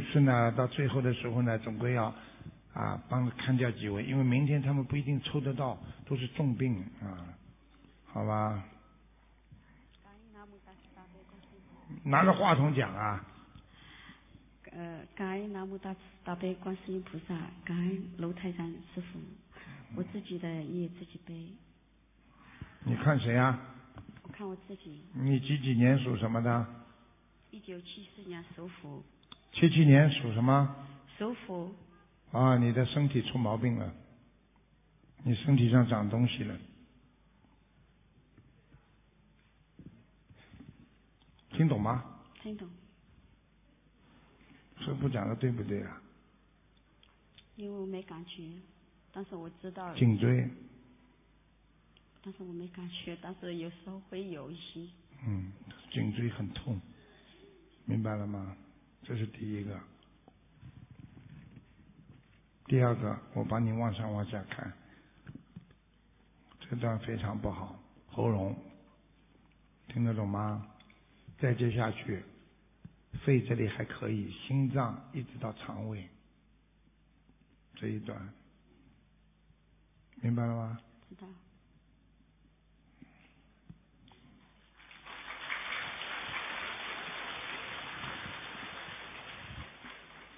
次呢，到最后的时候呢，总归要啊帮看掉几位，因为明天他们不一定抽得到，都是重病啊，好吧？拿着话筒讲啊，呃，感恩南无大慈大悲观世音菩萨，感恩楼台山师傅，我自己的业自己背。你看谁啊？我看我自己，你几几年属什么的？一九七四年属虎，七七年属什么？属虎，啊，你的身体出毛病了，你身体上长东西了，听懂吗？听懂？师傅讲的对不对啊？因为我没感觉，但是我知道，颈椎，但是我没感觉，但是有时候会有一些。嗯，颈椎很痛，明白了吗？这是第一个。第二个，我帮你往上往下看，这段非常不好，喉咙，听得懂吗？再接下去，肺这里还可以，心脏一直到肠胃这一段，明白了吗？知道。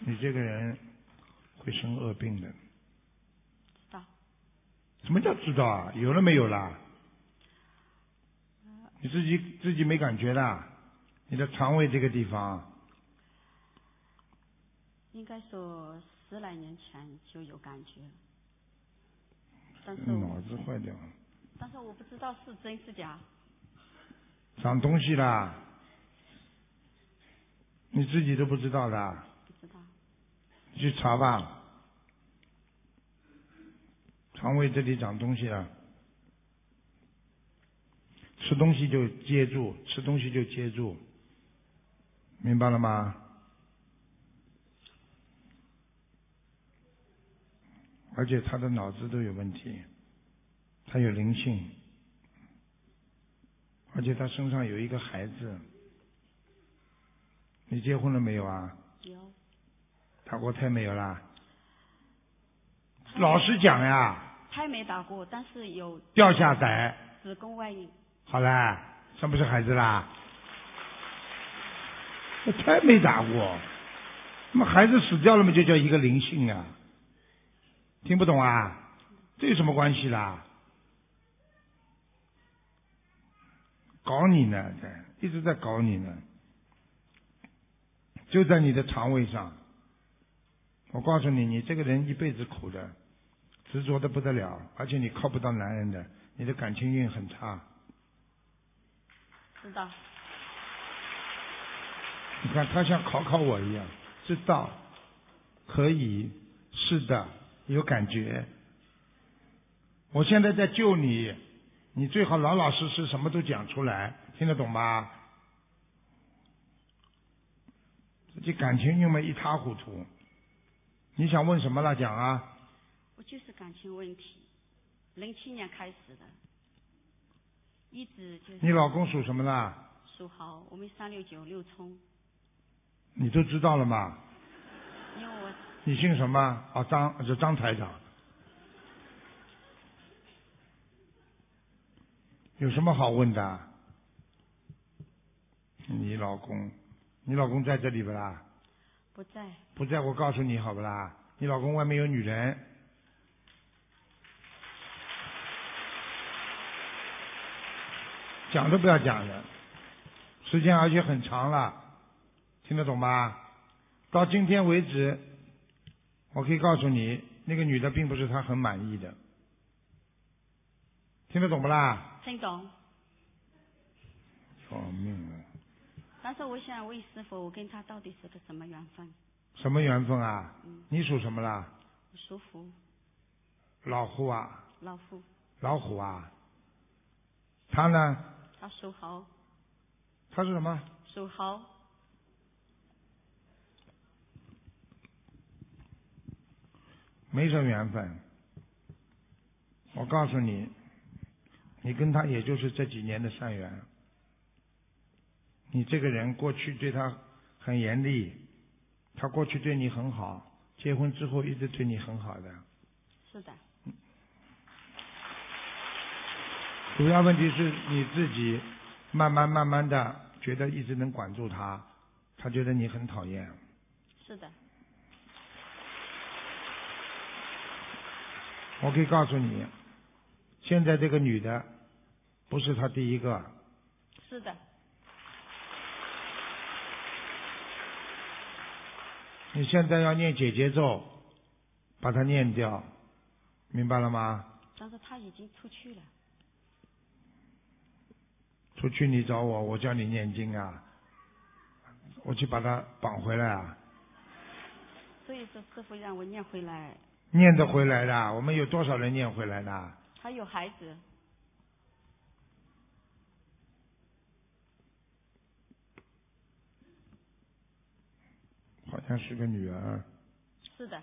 你这个人会生恶病的。知道。什么叫知道啊？有了没有啦？你自己自己没感觉啦，你的肠胃这个地方，应该说十来年前就有感觉，但是脑子坏掉了，但是我不知道是真是假。长东西啦，你自己都不知道的。去查吧。肠胃这里长东西了，吃东西就接住，吃东西就接住，明白了吗？而且他的脑子都有问题，他有灵性，而且他身上有一个孩子。你结婚了没有啊？有。打过胎没有啦？老实讲呀，胎没打过，但是有掉下载，子宫外孕。好啦，生不是孩子啦？这胎没打过，那么孩子死掉了嘛，就叫一个灵性啊？听不懂啊？这有什么关系啦？搞你呢，在一直在搞你呢，就在你的肠胃上。我告诉你，你这个人一辈子苦的，执着的不得了，而且你靠不到男人的，你的感情运很差。知道。你看他像考考我一样，知道，可以，是的，有感觉。我现在在救你，你最好老老实实什么都讲出来，听得懂吗？自己感情运嘛一塌糊涂。你想问什么了？讲啊！我就是感情问题，零七年开始的，一直就是。你老公属什么的？属猴，我们三六九六冲。你都知道了吗？因为我你姓什么？啊，张是张台长。有什么好问的？你老公，你老公在这里不啦？不在。不在我告诉你好不啦？你老公外面有女人。讲都不要讲了，时间而且很长了，听得懂吧？到今天为止，我可以告诉你，那个女的并不是他很满意的，听得懂不啦？听懂。了！但是我想问师傅，我跟他到底是个什么缘分？什么缘分啊？嗯。你属什么啦？我属虎。老虎啊？老虎。老虎啊？他呢？他属猴。他是什么？属猴。没什么缘分。我告诉你，你跟他也就是这几年的善缘。你这个人过去对他很严厉，他过去对你很好，结婚之后一直对你很好的。是的，主要问题是你自己慢慢慢慢的觉得一直能管住他，他觉得你很讨厌。是的，我可以告诉你，现在这个女的不是他第一个，是的，你现在要念姐姐咒，把它念掉，明白了吗？但是他已经出去了。出去你找我，我叫你念经啊，我去把他绑回来啊，所以说师傅让我念回来，念得回来的。我们有多少人念回来的？他有孩子，好像是个女儿，是的，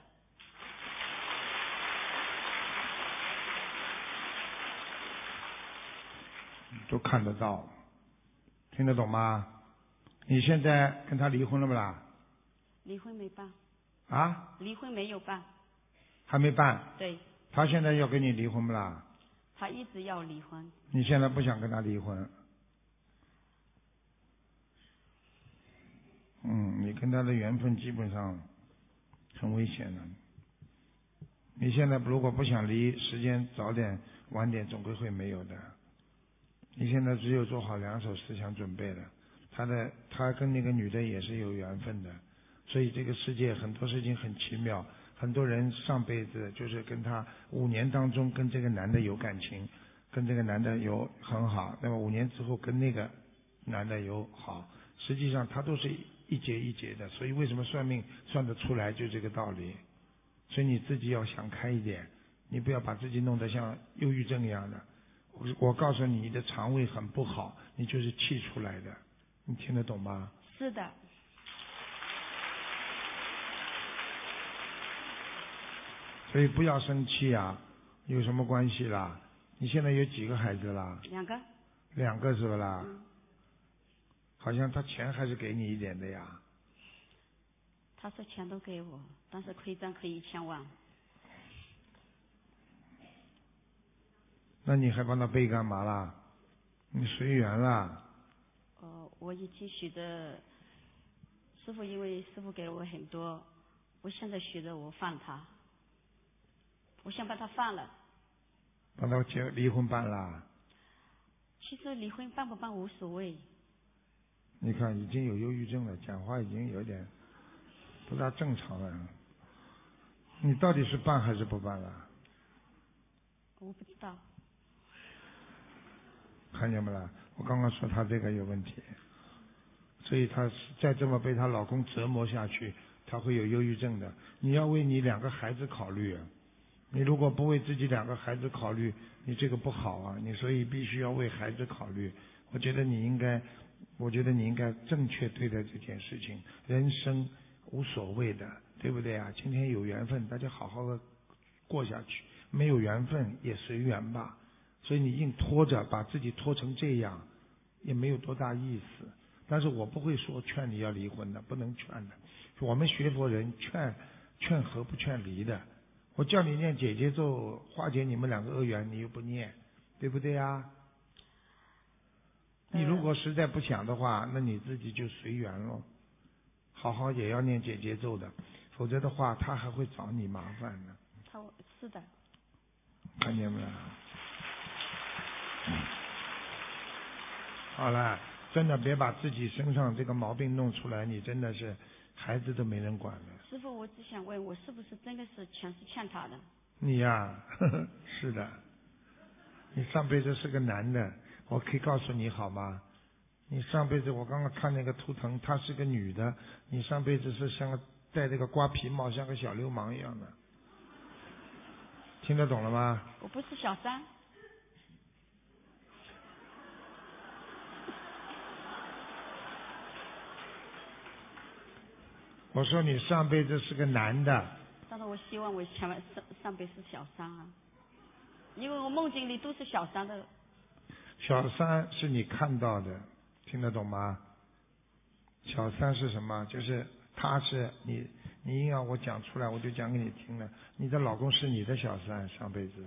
都看得到，听得懂吗？你现在跟他离婚了不啦？离婚没办，啊，离婚没有办，还没办。对他现在要跟你离婚不啦？他一直要离婚，你现在不想跟他离婚？嗯，你跟他的缘分基本上很危险的。你现在如果不想离，时间早点晚点总归会没有的。你现在只有做好两手思想准备了。他的他跟那个女的也是有缘分的，所以这个世界很多事情很奇妙。很多人上辈子就是跟他五年当中跟这个男的有感情，跟这个男的有很好，那么五年之后跟那个男的有好，实际上他都是一节一节的，所以为什么算命算得出来就这个道理。所以你自己要想开一点，你不要把自己弄得像忧郁症一样的。我我告诉你，你的肠胃很不好，你就是气出来的，你听得懂吗？是的，所以不要生气啊，有什么关系啦？你现在有几个孩子啦？两个，两个是不啦？嗯，好像他钱还是给你一点的呀。他说钱都给我，但是亏账可以一千万，那你还帮他背干嘛啦？你随缘啦。呃，我已经许的，师傅因为师傅给了我很多，我现在许的我放他，我想把他放了。帮他结离婚办啦。其实离婚办不办无所谓，你看已经有忧郁症了，讲话已经有点不大正常了。你到底是办还是不办了？我不知道。看见没啦？我刚刚说她这个有问题，所以她再这么被她老公折磨下去，她会有忧郁症的。你要为你两个孩子考虑啊！你如果不为自己两个孩子考虑，你这个不好啊！你所以必须要为孩子考虑。我觉得你应该，我觉得你应该正确对待这件事情。人生无所谓的，对不对啊？今天有缘分，大家好好的过下去；没有缘分也随缘吧。所以你硬拖着，把自己拖成这样，也没有多大意思。但是我不会说劝你要离婚的，不能劝的。我们学佛人劝劝和不劝离的。我叫你念姐姐咒化解你们两个恶缘，你又不念，对不对呀？你如果实在不想的话，那你自己就随缘喽。好好也要念姐姐咒的，否则的话他还会找你麻烦呢。他是的，看见没有？好了，真的别把自己身上这个毛病弄出来，你真的是孩子都没人管了。师傅，我只想问，我是不是真的是全是欠他的？你呀、呵 呵是的，你上辈子是个男的，我可以告诉你好吗？你上辈子我刚刚看那个图腾，她是个女的，你上辈子是像个戴这个瓜皮帽，像个小流氓一样的，听得懂了吗？我不是小三，我说你上辈子是个男的，但是我希望我前面上上辈是小三啊，因为我梦境里都是小三的，小三是你看到的，听得懂吗？小三是什么？就是他是你，你硬要我讲出来，我就讲给你听了。你的老公是你的小三，上辈子，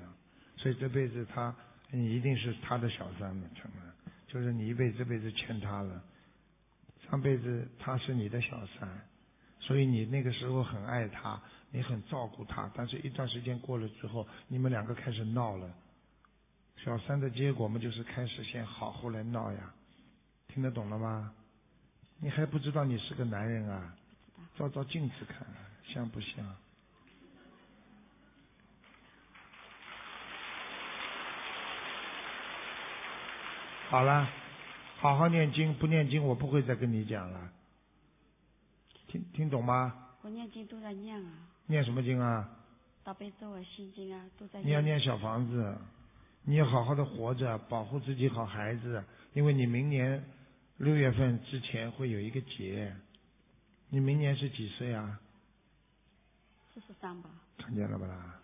所以这辈子他你一定是他的小三了，成了，就是你一辈子这辈子欠他了。上辈子他是你的小三，所以你那个时候很爱他，你很照顾他，但是一段时间过了之后，你们两个开始闹了。小三的结果嘛，就是开始先好，后来闹呀，听得懂了吗？你还不知道你是个男人啊？照照镜子看，像不像？好了，好好念经，不念经我不会再跟你讲了。听听懂吗？我念经都在念啊。念什么经啊？大悲咒啊，心经啊，都在。你要念小房子，你要好好的活着，保护自己好孩子，因为你明年六月份之前会有一个劫。你明年是几岁啊？四十三吧。看见了不啦？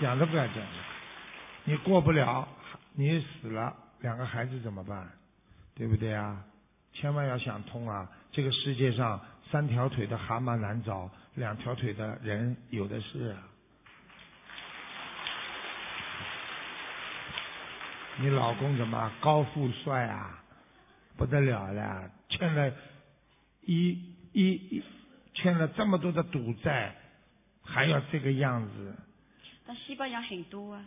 讲都不要讲了。你过不了，你死了，两个孩子怎么办？对不对啊？千万要想通啊！这个世界上三条腿的蛤蟆难找，两条腿的人有的是。你老公怎么高富帅啊？不得了了，欠了一一一欠了这么多的赌债，还要这个样子。但西班牙很多啊，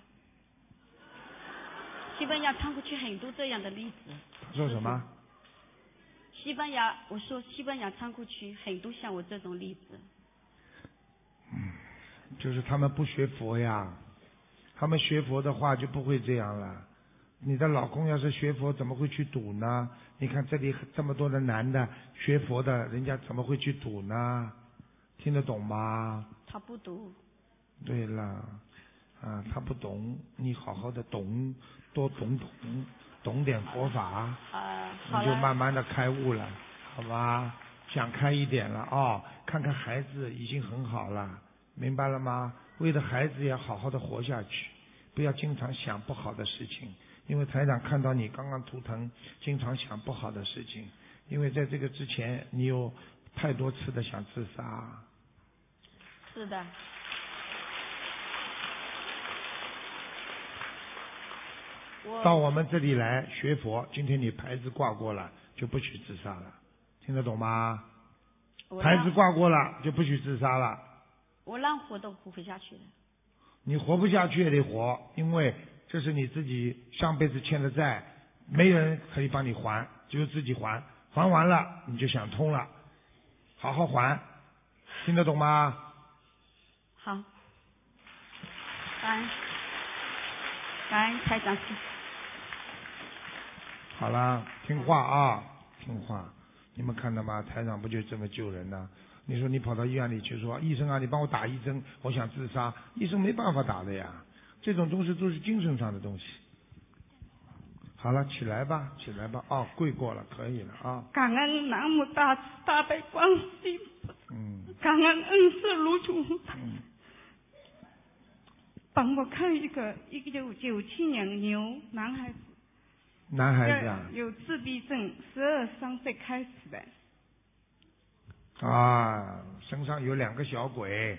西班牙仓库区很多这样的例子。说什么？西班牙，我说西班牙仓库区很多像我这种例子。嗯，就是他们不学佛呀，他们学佛的话就不会这样了。你的老公要是学佛，怎么会去赌呢？你看这里这么多的男的学佛的，人家怎么会去赌呢？听得懂吗？他不赌。对了，啊，他不懂，你好好的懂，多懂懂，懂点佛法，啊，你就慢慢的开悟了，好吧？想开一点了啊！看看孩子已经很好了，明白了吗？为了孩子要好好的活下去，不要经常想不好的事情。因为台长看到你刚刚图腾，经常想不好的事情，因为在这个之前你有太多次的想自杀。是的。到我们这里来学佛，今天你牌子挂过了，就不许自杀了，听得懂吗？牌子挂过了就不许自杀了。我让活都活不下去了。你活不下去也得活，因为。这是你自己上辈子欠的债，没人可以帮你还，只有自己还。还完了，你就想通了，好好还，听得懂吗？好，感恩，感恩台长好了，听话啊，听话。你们看到吗？台长不就这么救人呢？你说你跑到医院里去说，医生啊，你帮我打一针，我想自杀，医生没办法打的呀。这种东西都是精神上的东西。好了，起来吧，起来吧，哦，跪过了，可以了啊。感恩南无大慈大悲观世音菩萨。嗯。感恩恩师卢主。嗯。帮我看一个一九九七年牛男孩子。男孩子啊。有自闭症，十二三岁开始的。啊，身上有两个小鬼。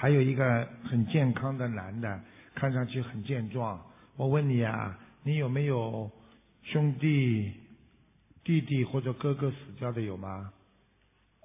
还有一个很健康的男的，看上去很健壮。我问你啊，你有没有兄弟、弟弟或者哥哥死掉的有吗？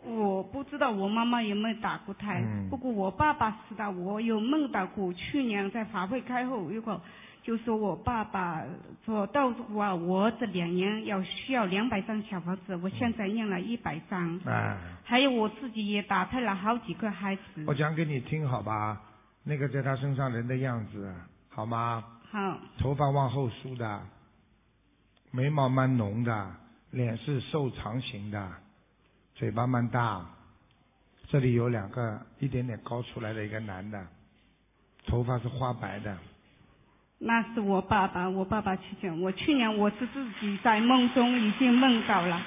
我不知道我妈妈有没有打过胎，不过我爸爸死的，我有梦到过。去年在法会开后，如果就说我爸爸说到我我这两年要需要两百张小房子，我现在用了一百张。啊。还有我自己也打胎了好几个孩子。我讲给你听好吧，那个在他身上人的样子，好吗？好。头发往后梳的，眉毛蛮浓的，脸是瘦长型的，嘴巴蛮大，这里有两个一点点高出来的一个男的，头发是花白的。那是我爸爸，我爸爸去讲。我去年我是自己在梦中已经梦到了。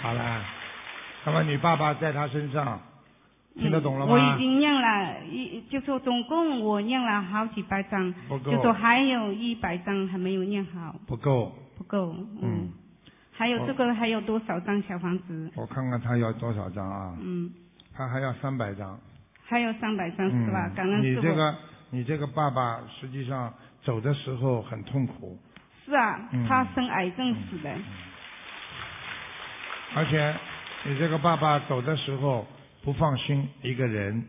好了，那么你爸爸在他身上，听得懂了吗？我已经念了一，就说总共我念了好几百张，不够。就说还有一百张还没有念好。不够。不够，嗯。还有这个还有多少张小房子？我看看他要多少张啊？嗯，他还要三百张。还有三百张是吧？嗯感恩。你这个，你这个爸爸实际上走的时候很痛苦，是啊嗯，他生癌症死的。而且你这个爸爸走的时候不放心一个人，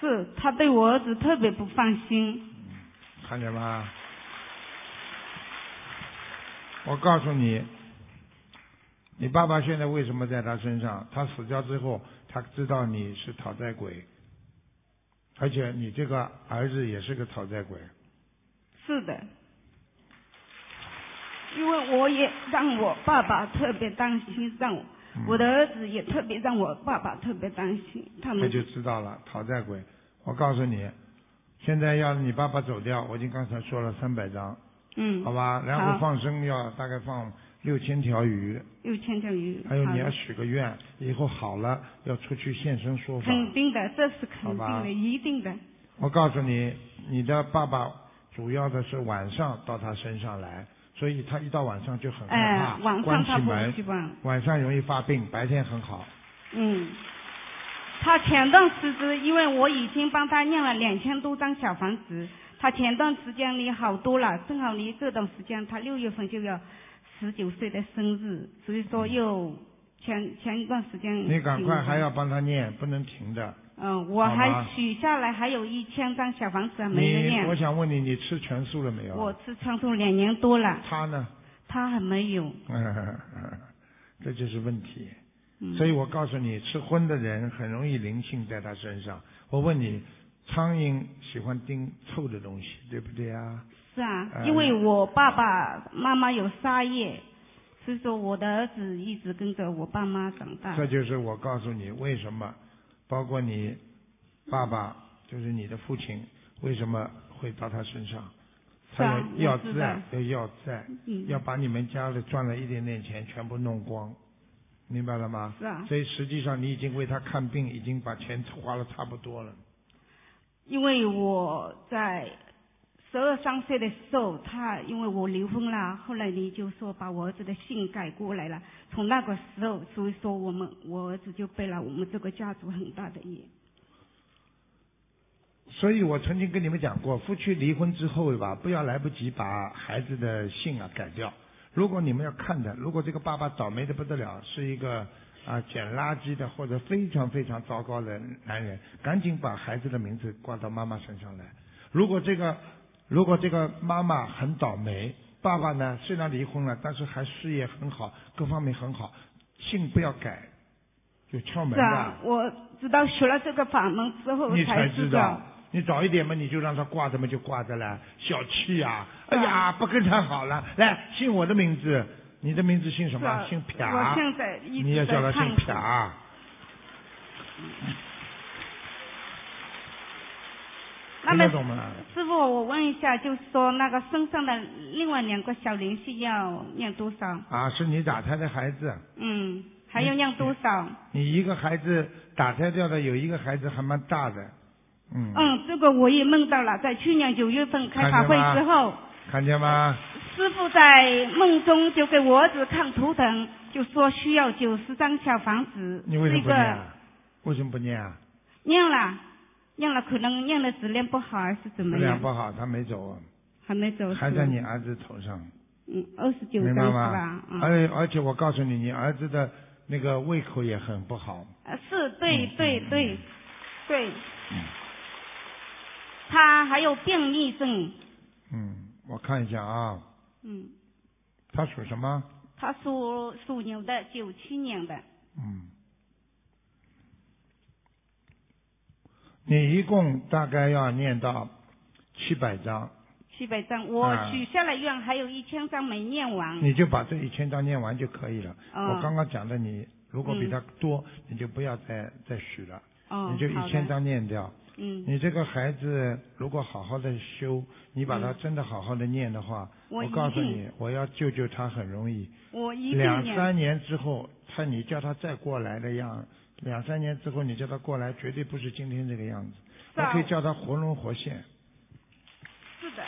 是他对我儿子特别不放心。看见吗？我告诉你，你爸爸现在为什么在他身上？他死掉之后，他知道你是讨债鬼，而且你这个儿子也是个讨债鬼。是的，因为我也让我爸爸特别担心，让我、嗯我的儿子也特别让我爸爸特别担心。他们他就知道了，讨债鬼。我告诉你，现在要你爸爸走掉，我已经刚才说了三百张，嗯，好吧？然后放生要大概放六千条鱼，六千条鱼。还有你要许个愿，以后好了要出去现身说法。肯定的，这是肯定的，一定的。我告诉你，你的爸爸主要的是晚上到他身上来，所以他一到晚上就很害哎怕，，晚关上他不起门希，望。晚上容易发病，白天很好。嗯，他前段时间，因为我已经帮他念了两千多张小房子，他前段时间里好多了，正好离这段时间，他六月份就要十九岁的生日，所以说又前前一段时间。你赶快还要。帮他念，不能停的。嗯，我还许下来还有一千张小房子还没人你，我。想问你，你吃全素了没有？我吃全素两年多了，他呢？他还没有。这就是问题。嗯、所以我告诉你，吃荤的人很容易灵性在他身上。我问你，苍蝇喜欢叮臭的东西，对不对啊？是啊，呃因为我爸爸妈妈有杀业，所以说我的儿子一直跟着我爸妈长大。这就是我告诉你为什么，包括你爸爸，就是你的父亲，为什么会到他身上？他要要债，要要债，嗯，要把你们家里赚了一点点钱全部弄光，明白了吗？是啊，所以实际上你已经为他看病，已经把钱花了差不多了。因为我在十二三岁的时候，他因为我离婚了，后来你就说把我儿子的姓改过来了，从那个时候，所以说我们我儿子就背了我们这个家族很大的业。所以我曾经跟你们讲过，夫妻离婚之后吧，不要来不及把孩子的姓啊改掉。如果你们要看的，如果这个爸爸倒霉的不得了，是一个啊捡垃圾的或者非常非常糟糕的男人，赶紧把孩子的名字挂到妈妈身上来。如果这个如果这个妈妈很倒霉，爸爸呢虽然离婚了，但是还事业很好，各方面很好，姓不要改，就窍门了。是啊，我直到学了这个法门之后你才知知道。你早一点嘛，你就让他挂着嘛，就挂着了，小气呀、哎呀，不跟他好了。来，姓我的名字，你的名字姓什么？姓撇。我现在一直你也叫他姓撇。那么？师傅，我问一下，就是说那个身上的另外两个小灵性要念多少？啊，是你打胎的孩子，嗯，还要念多少？你一个孩子打胎掉的，有一个孩子还蛮大的，嗯。嗯，这个我也梦到了，在去年九月份开法会之后，看见吗？师傅在梦中就给我儿子看图腾，就说需要九十张小房子，你为什么这个不念啊？为什么不念啊？念了，念了，可能念的质量不好还是怎么样？质量不好，他没走啊，还没走。还在你儿子头上。嗯，二十九张是吧？？嗯。而而且我告诉你，你儿子的那个胃口也很不好。呃，是对对对嗯对，嗯他还有便秘症，嗯，我看一下啊，嗯，他属什么？他属属牛的，九七年的，嗯，你一共大概要念到七百章，七百章，我啊许下了愿，还有一千章没念完。你就把这一千章念完就可以了。哦我刚刚讲的你，如果比嗯他多，你就不要再再许了，哦，你就一千。章念掉。嗯，你这个孩子如果好好的修，你把他嗯真的好好的念的话，我告诉你，我要救救他很容易。我一定。两三年之后，他你叫他再过来的样，两三年之后你叫他过来，绝对不是今天这个样子。我可以叫他活龙活现。是的，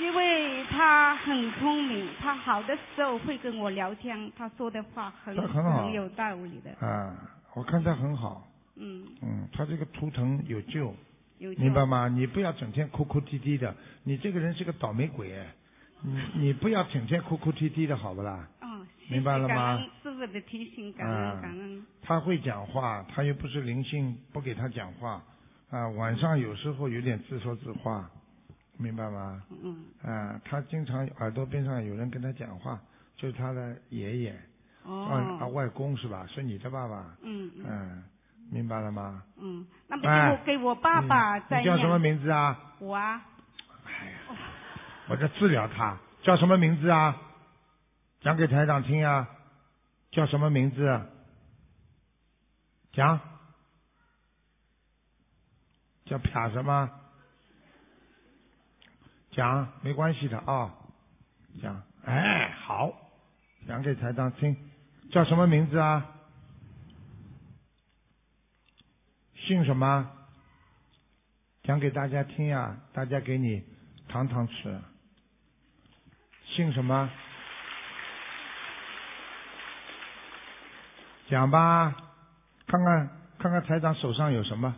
因为他很聪明，他好的时候会跟我聊天，他说的话很很很有道理的。啊，我看他很好，嗯，嗯，他这个图腾有救，有救明白吗？你不要整天哭哭啼啼的，你这个人是个倒霉鬼哎，你你不要整天哭哭啼啼的好不啦？明白了吗师傅的提醒，感恩、啊感恩。他会讲话，他又不是灵性，不给他讲话啊。晚上有时候有点自说自话，明白吗？嗯，啊，他经常耳朵边上有人跟他讲话，就是他的爷爷，哦啊哦，外公是吧？是你的爸爸，嗯嗯嗯，明白了吗？嗯，那么给哎我给我爸爸你在你叫什么名字啊？我啊，哎呀，我在治疗他，叫什么名字啊？讲给台长听啊，叫什么名字？讲，叫啪什么？讲，没关系的啊、讲，哎，好，讲给台长听，叫什么名字啊？姓什么？讲给大家听呀、大家给你糖糖吃。姓什么？讲吧，看看看看台长手上有什么？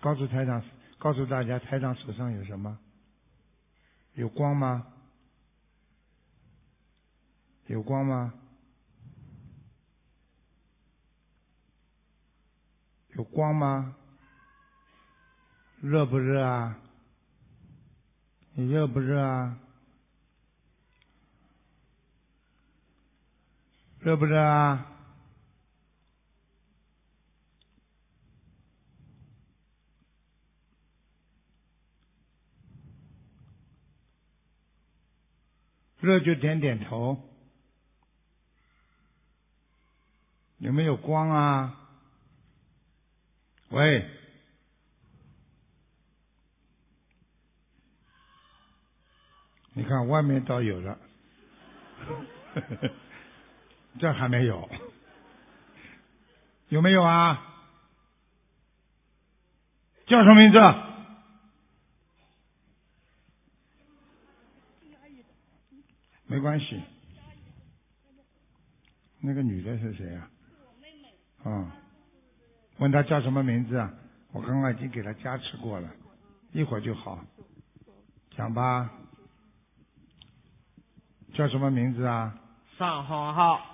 告诉台长，告诉大家台长手上有什么？有光吗？有光吗？有光吗？热不热啊？你热不热啊？热不热啊？热就点点头。有没有光啊？喂，你看外面倒有了，这还没有，有没有啊？叫什么名字？没关系。那个女的是谁啊？啊、问她叫什么名字啊？我刚刚已经给她加持过了，一会儿就好。讲吧，叫什么名字啊？上好好，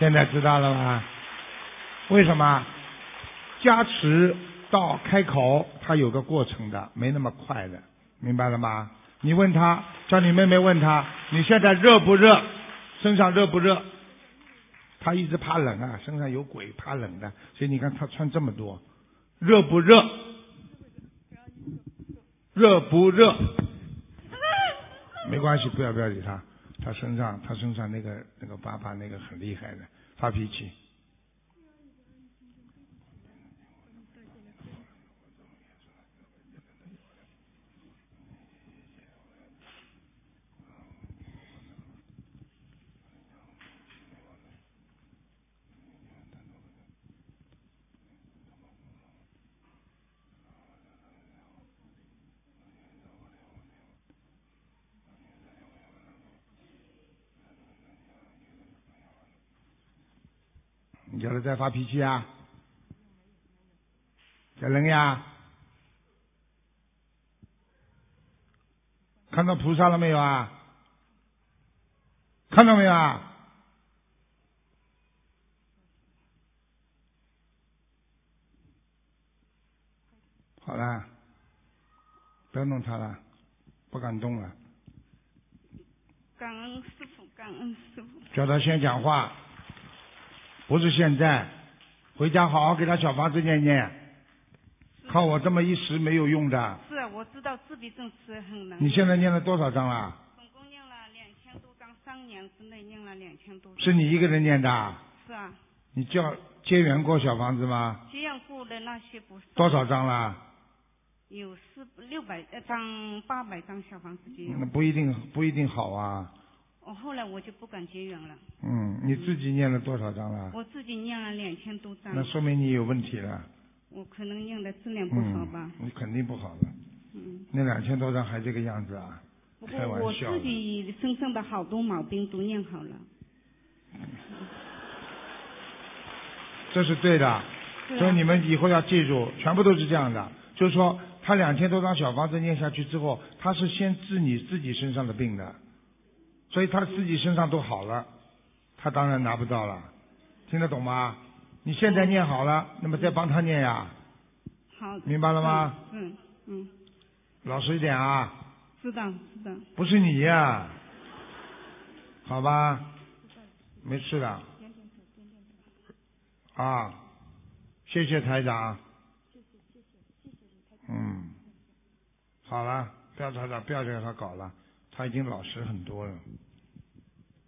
现在知道了吧？为什么？加持到开口，它有个过程的，没那么快的，明白了吗？你问他，叫你妹妹问他，你现在热不热？身上热不热？他一直怕冷啊，身上有鬼，怕冷的，所以你看他穿这么多，热不热？热不热？没关系，不要不要理他。他身上他身上那个那个爸爸那个很厉害的，发脾气。你叫他再发脾气啊？小人呀？看到菩萨了没有啊？看到没有啊？好了，不要弄他了，不敢动了。感恩师傅，感恩师傅。叫他先讲话，不是现在，回家好好给他小房子念念，靠我这么一时没有用的。是啊，我知道自闭症是很难。你现在念了多少章了？总共念了两千多张，三年之内念了两千多张。是你一个人念的啊？是啊，你叫结缘过小房子吗？结缘过的那些不是。多少张了？有四六百呃张八百张小房子就有那。不一定不一定好啊。我后来我就不敢结缘了。嗯，你自己念了多少章了？我自己念了两千多章。那说明你有问题了。我可能念的质量不好吧。你肯定不好了。嗯。那两千多章还这个样子啊？开玩笑。我自己身上的好多毛病都念好了。这是对的，所以你们以后要记住，全部都是这样的。就是说，他两千多张小房子念下去之后，他是先治你自己身上的病的，所以他自己身上都好了，他当然拿不到了。听得懂吗？你现在念好了，那么再帮他念呀。好。明白了吗？嗯嗯。老实一点啊。知道知道。不是你呀。好吧。没事的。啊，谢谢台长。谢谢谢谢谢谢台长。嗯，好了，不要台长，不要再他搞了，他已经老实很多了。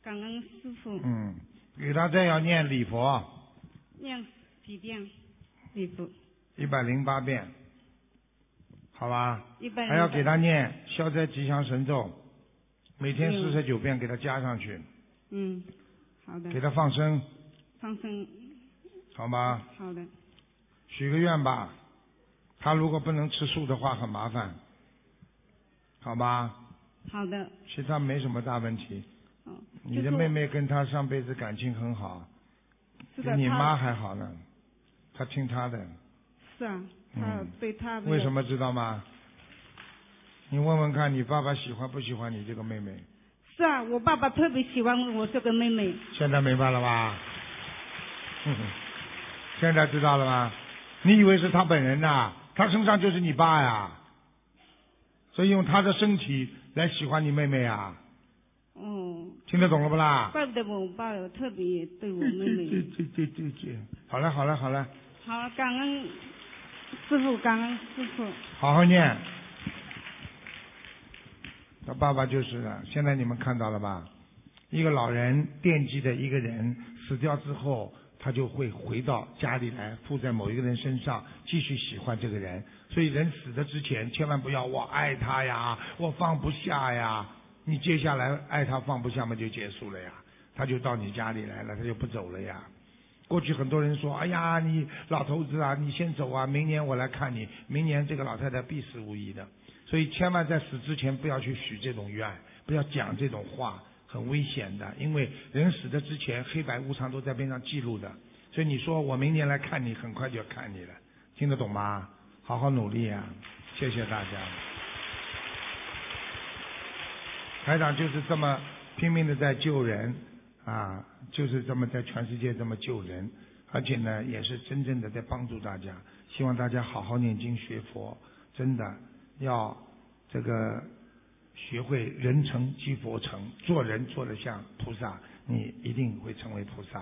感恩师傅。嗯，给他再要念礼佛。念几遍？礼佛。一百零八遍，好吧。一百。还要给他念消灾吉祥神咒，每天四十九遍，给他加上去。嗯，好的。给他放生。放生。好吗？好的。许个愿吧，他如果不能吃素的话，很麻烦，好吗？好的。其他没什么大问题。哦。你的妹妹跟他上辈子感情很好，比你妈还好呢，他听他的。是啊，他对他。为什么知道吗？你问问看你爸爸喜欢不喜欢你这个妹妹？是啊，我爸爸特别喜欢我这个妹妹。现在明白了吧？现在知道了吗？你以为是他本人呐？他身上就是你爸呀，所以用他的身体来喜欢你妹妹啊。哦。听得懂了不啦？怪不得我爸特别对我妹妹。对对对对对。好了好了好了。好，感恩师傅，感恩师傅。好好念。他爸爸就是了，现在你们看到了吧？一个老人惦记着一个人死掉之后。他就会回到家里来，附在某一个人身上，继续喜欢这个人。所以人死的之前，千万不要我爱他呀，我放不下呀。你接下来爱他放不下嘛，就结束了呀。他就到你家里来了，他就不走了呀。过去很多人说，哎呀，你老头子啊，你先走啊，明年我来看你。明年这个老太太必死无疑的。所以千万在死之前不要去许这种愿，不要讲这种话。很危险的，因为人死的之前，黑白无常都在边上记录的。所以你说我明年来看你，很快就要看你了，听得懂吗？好好努力啊！谢谢大家。台长就是这么拼命的在救人啊，就是这么在全世界这么救人，而且呢，也是真正的在帮助大家。希望大家好好念经学佛，真的要这个。学会人成即佛成，做人做得像菩萨，你一定会成为菩萨。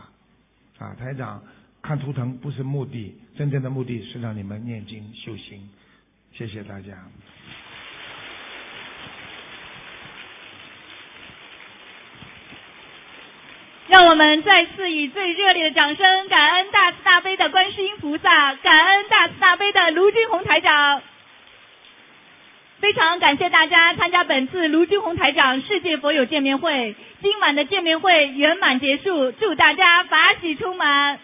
啊，台长看图腾不是目的，真正的目的是让你们念经修心。谢谢大家。让我们再次以最热烈的掌声，感恩大慈大悲的观世音菩萨，感恩大慈大悲的卢军红台长。非常感谢大家参加本次卢军红台长世界佛友见面会，今晚的见面会圆满结束，祝大家法喜充满。